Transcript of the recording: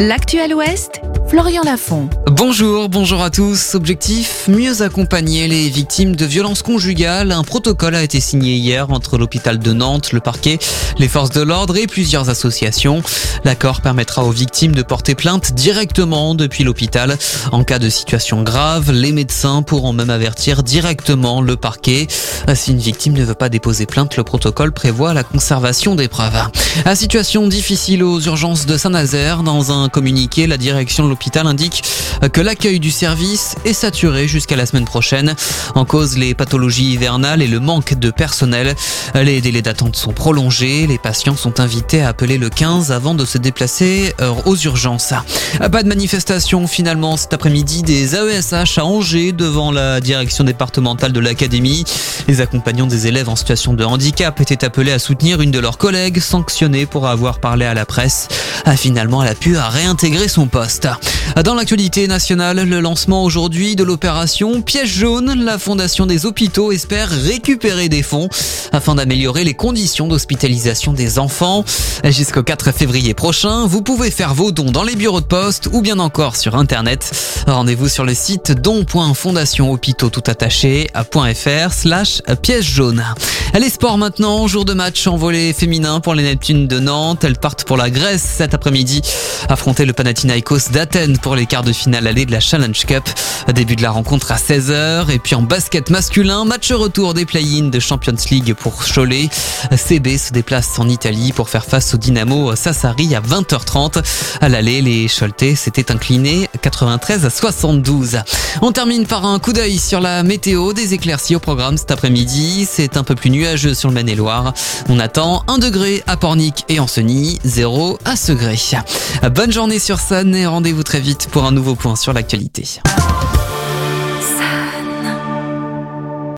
L'actuel Ouest, Florian Lafont. Bonjour, bonjour à tous. Objectif, mieux accompagner les victimes de violences conjugales. Un protocole a été signé hier entre l'hôpital de Nantes, le parquet, les forces de l'ordre et plusieurs associations. L'accord permettra aux victimes de porter plainte directement depuis l'hôpital. En cas de situation grave, les médecins pourront même avertir directement le parquet. Si une victime ne veut pas déposer plainte, le protocole prévoit la conservation des preuves. La situation difficile aux urgences de Saint-Nazaire dans un communiqué, la direction de l'hôpital indique que l'accueil du service est saturé jusqu'à la semaine prochaine. En cause, les pathologies hivernales et le manque de personnel. Les délais d'attente sont prolongés. Les patients sont invités à appeler le 15 avant de se déplacer euh, aux urgences. Pas de manifestation finalement cet après-midi des AESH à Angers devant la direction départementale de l'académie. Les accompagnants des élèves en situation de handicap étaient appelés à soutenir une de leurs collègues sanctionnée pour avoir parlé à la presse. Finalement, elle a pu réintégrer son poste. Dans l'actualité nationale, le lancement aujourd'hui de l'opération Piège jaune, la Fondation des hôpitaux espère récupérer des fonds afin d'améliorer les conditions d'hospitalisation des enfants. Jusqu'au 4 février prochain, vous pouvez faire vos dons dans les bureaux de poste ou bien encore sur internet. Rendez-vous sur le site don.fondationhôpitaux tout attaché .fr slash piège jaune. Les sports maintenant, jour de match en volet féminin pour les Neptunes de Nantes. Elles partent pour la Grèce cet après-midi, affronter le Panathinaikos d'Athènes pour les quarts de finale allée de la Challenge Cup. Début de la rencontre à 16h. Et puis en basket masculin, match retour des play-in de Champions League pour Cholet. CB se déplace en Italie pour faire face au Dynamo Sassari à 20h30. À l'aller, les Choletais s'étaient inclinés 93 à 72. On termine par un coup d'œil sur la météo des éclaircies au programme cet après-midi. C'est un peu plus nuageux sur le Maine-et-Loire. On attend 1 degré à Pornic et Ancenis, 0 à Segré. Bonne journée sur Sun et rendez-vous très vite pour un nouveau point sur l'actualité.